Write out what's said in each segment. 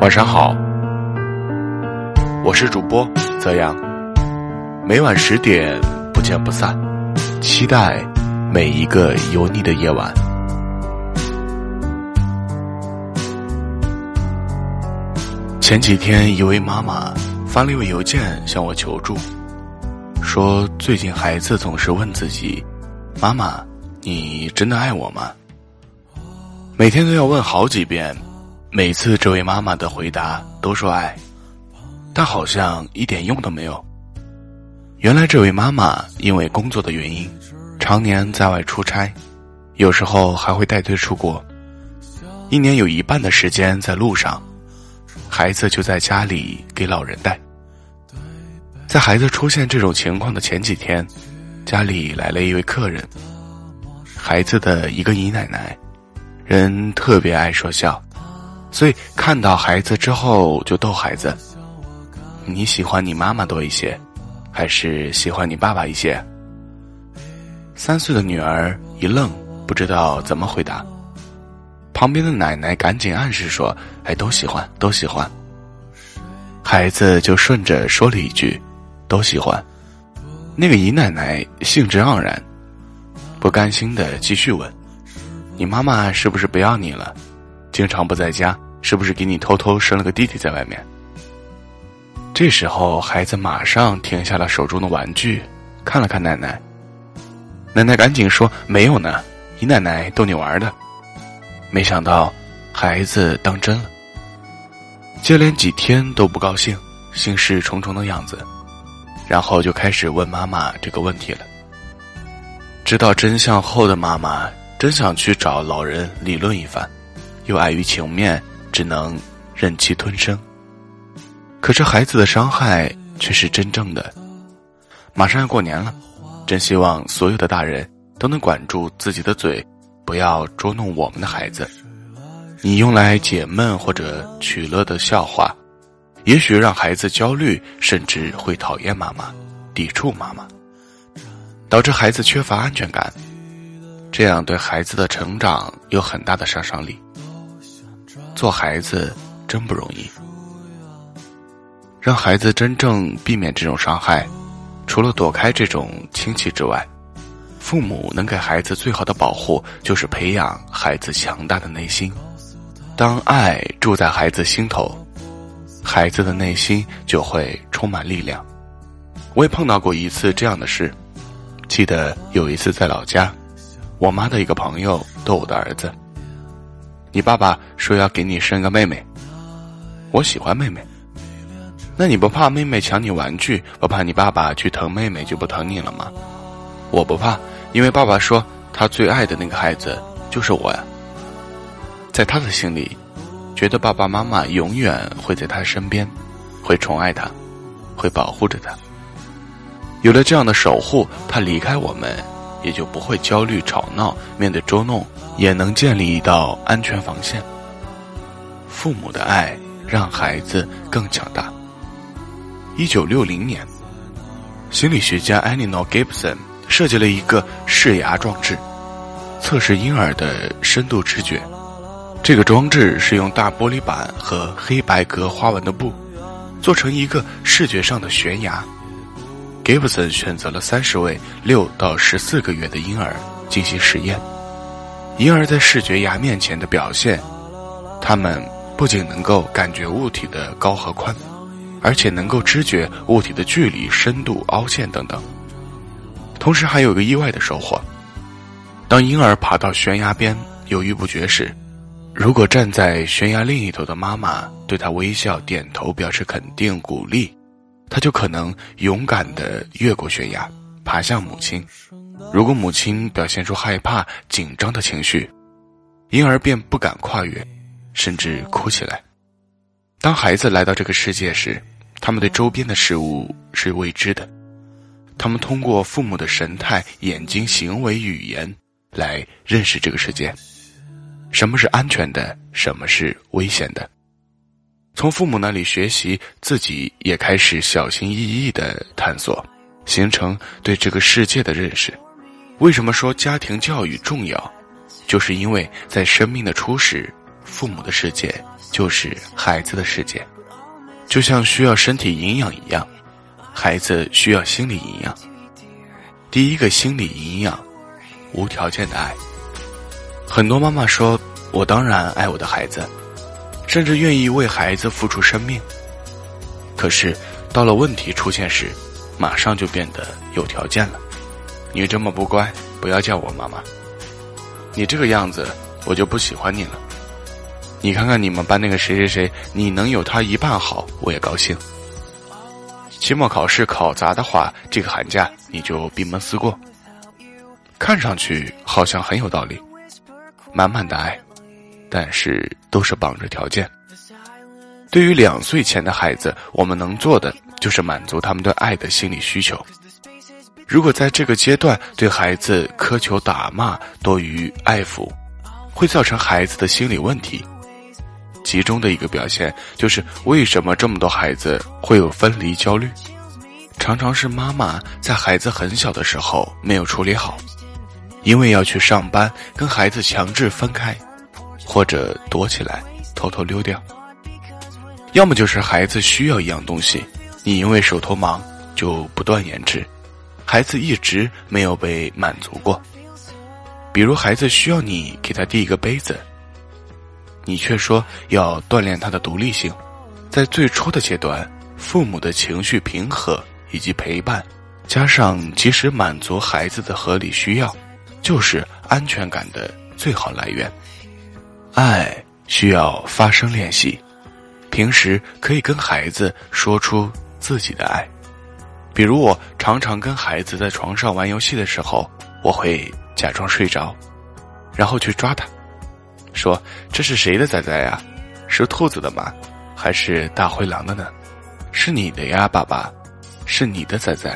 晚上好，我是主播泽阳，每晚十点不见不散，期待每一个有你的夜晚。前几天，一位妈妈发了一位邮件向我求助，说最近孩子总是问自己：“妈妈，你真的爱我吗？”每天都要问好几遍，每次这位妈妈的回答都说爱，但好像一点用都没有。原来这位妈妈因为工作的原因，常年在外出差，有时候还会带队出国，一年有一半的时间在路上，孩子就在家里给老人带。在孩子出现这种情况的前几天，家里来了一位客人，孩子的一个姨奶奶。人特别爱说笑，所以看到孩子之后就逗孩子：“你喜欢你妈妈多一些，还是喜欢你爸爸一些？”三岁的女儿一愣，不知道怎么回答。旁边的奶奶赶紧暗示说：“哎，都喜欢，都喜欢。”孩子就顺着说了一句：“都喜欢。”那个姨奶奶兴致盎然，不甘心的继续问。你妈妈是不是不要你了？经常不在家，是不是给你偷偷生了个弟弟在外面？这时候，孩子马上停下了手中的玩具，看了看奶奶。奶奶赶紧说：“没有呢，姨奶奶逗你玩的。”没想到，孩子当真了，接连几天都不高兴，心事重重的样子，然后就开始问妈妈这个问题了。知道真相后的妈妈。真想去找老人理论一番，又碍于情面，只能忍气吞声。可是孩子的伤害却是真正的。马上要过年了，真希望所有的大人都能管住自己的嘴，不要捉弄我们的孩子。你用来解闷或者取乐的笑话，也许让孩子焦虑，甚至会讨厌妈妈，抵触妈妈，导致孩子缺乏安全感。这样对孩子的成长有很大的杀伤力。做孩子真不容易，让孩子真正避免这种伤害，除了躲开这种亲戚之外，父母能给孩子最好的保护就是培养孩子强大的内心。当爱住在孩子心头，孩子的内心就会充满力量。我也碰到过一次这样的事，记得有一次在老家。我妈的一个朋友逗我的儿子：“你爸爸说要给你生个妹妹，我喜欢妹妹。那你不怕妹妹抢你玩具，不怕你爸爸去疼妹妹就不疼你了吗？我不怕，因为爸爸说他最爱的那个孩子就是我呀。在他的心里，觉得爸爸妈妈永远会在他身边，会宠爱他，会保护着他。有了这样的守护，他离开我们。”也就不会焦虑吵闹，面对捉弄也能建立一道安全防线。父母的爱让孩子更强大。一九六零年，心理学家 Eleanor Gibson 设计了一个视牙装置，测试婴儿的深度知觉。这个装置是用大玻璃板和黑白格花纹的布做成一个视觉上的悬崖。Gibson 选择了三十位六到十四个月的婴儿进行实验。婴儿在视觉牙面前的表现，他们不仅能够感觉物体的高和宽，而且能够知觉物体的距离、深度、凹陷等等。同时还有个意外的收获：当婴儿爬到悬崖边犹豫不决时，如果站在悬崖另一头的妈妈对他微笑点头表示肯定鼓励。他就可能勇敢地越过悬崖，爬向母亲。如果母亲表现出害怕、紧张的情绪，婴儿便不敢跨越，甚至哭起来。当孩子来到这个世界时，他们对周边的事物是未知的，他们通过父母的神态、眼睛、行为、语言来认识这个世界。什么是安全的？什么是危险的？从父母那里学习，自己也开始小心翼翼的探索，形成对这个世界的认识。为什么说家庭教育重要？就是因为在生命的初始，父母的世界就是孩子的世界，就像需要身体营养一样，孩子需要心理营养。第一个心理营养，无条件的爱。很多妈妈说：“我当然爱我的孩子，甚至愿意为孩子付出生命。”可是到了问题出现时，马上就变得有条件了。你这么不乖，不要叫我妈妈。你这个样子，我就不喜欢你了。你看看你们班那个谁谁谁，你能有他一半好，我也高兴。期末考试考砸的话，这个寒假你就闭门思过。看上去好像很有道理，满满的爱，但是都是绑着条件。对于两岁前的孩子，我们能做的就是满足他们对爱的心理需求。如果在这个阶段对孩子苛求打骂多于爱抚，会造成孩子的心理问题。其中的一个表现就是为什么这么多孩子会有分离焦虑，常常是妈妈在孩子很小的时候没有处理好，因为要去上班，跟孩子强制分开，或者躲起来偷偷溜掉。要么就是孩子需要一样东西，你因为手头忙就不断延迟。孩子一直没有被满足过，比如孩子需要你给他递一个杯子，你却说要锻炼他的独立性。在最初的阶段，父母的情绪平和以及陪伴，加上及时满足孩子的合理需要，就是安全感的最好来源。爱需要发声练习，平时可以跟孩子说出自己的爱。比如我常常跟孩子在床上玩游戏的时候，我会假装睡着，然后去抓他，说：“这是谁的仔仔呀？是兔子的吗？还是大灰狼的呢？是你的呀，爸爸，是你的仔仔。”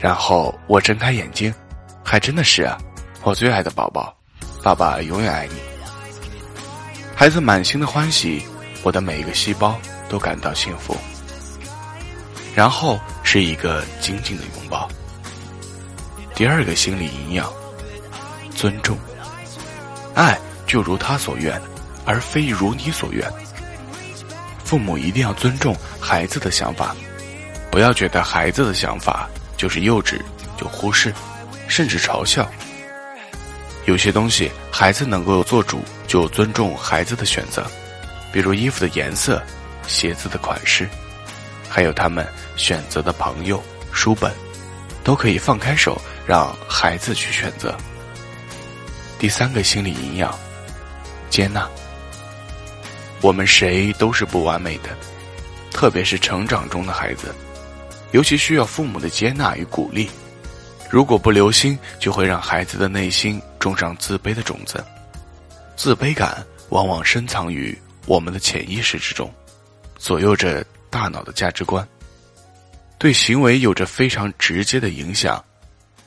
然后我睁开眼睛，还真的是啊，我最爱的宝宝，爸爸永远爱你。孩子满心的欢喜，我的每一个细胞都感到幸福。然后是一个紧紧的拥抱。第二个心理营养，尊重，爱就如他所愿，而非如你所愿。父母一定要尊重孩子的想法，不要觉得孩子的想法就是幼稚，就忽视，甚至嘲笑。有些东西孩子能够做主，就尊重孩子的选择，比如衣服的颜色、鞋子的款式。还有他们选择的朋友、书本，都可以放开手，让孩子去选择。第三个心理营养，接纳。我们谁都是不完美的，特别是成长中的孩子，尤其需要父母的接纳与鼓励。如果不留心，就会让孩子的内心种上自卑的种子。自卑感往往深藏于我们的潜意识之中，左右着。大脑的价值观，对行为有着非常直接的影响。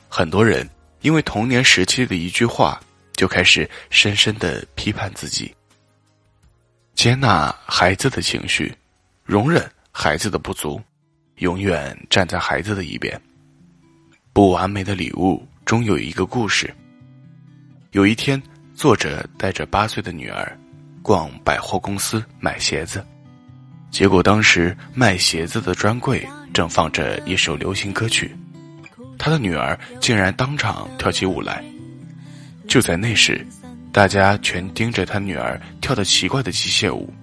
很多人因为童年时期的一句话，就开始深深的批判自己。接纳孩子的情绪，容忍孩子的不足，永远站在孩子的一边。不完美的礼物中有一个故事。有一天，作者带着八岁的女儿逛百货公司买鞋子。结果当时卖鞋子的专柜正放着一首流行歌曲，他的女儿竟然当场跳起舞来。就在那时，大家全盯着他女儿跳的奇怪的机械舞。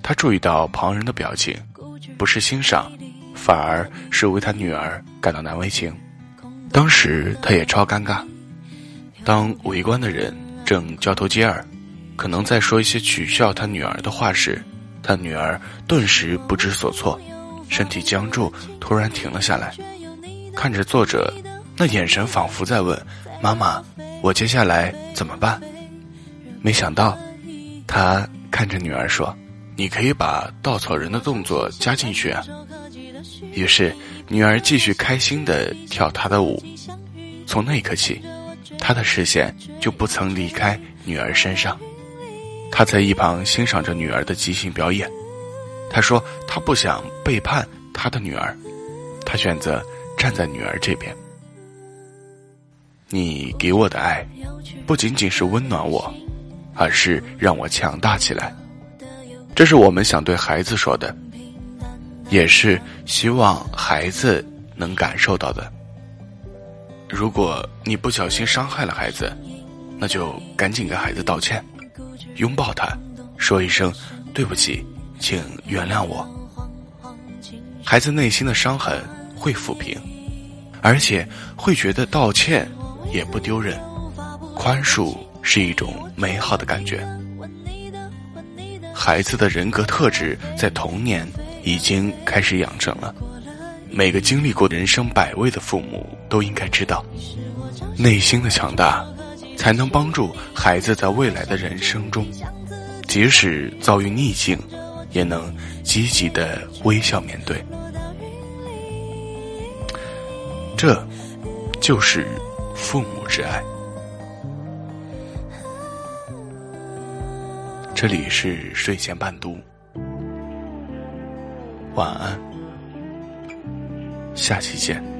他注意到旁人的表情，不是欣赏，反而是为他女儿感到难为情。当时他也超尴尬。当围观的人正交头接耳，可能在说一些取笑他女儿的话时。他女儿顿时不知所措，身体僵住，突然停了下来，看着作者，那眼神仿佛在问：“妈妈，我接下来怎么办？”没想到，他看着女儿说：“你可以把稻草人的动作加进去啊。”于是，女儿继续开心的跳她的舞。从那一刻起，他的视线就不曾离开女儿身上。他在一旁欣赏着女儿的即兴表演。他说：“他不想背叛他的女儿，他选择站在女儿这边。你给我的爱，不仅仅是温暖我，而是让我强大起来。这是我们想对孩子说的，也是希望孩子能感受到的。如果你不小心伤害了孩子，那就赶紧给孩子道歉，拥抱他，说一声对不起，请原谅我。孩子内心的伤痕会抚平，而且会觉得道歉也不丢人，宽恕是一种美好的感觉。孩子的人格特质在童年已经开始养成了。每个经历过人生百味的父母都应该知道，内心的强大，才能帮助孩子在未来的人生中，即使遭遇逆境，也能积极的微笑面对。这，就是父母之爱。这里是睡前伴读，晚安，下期见。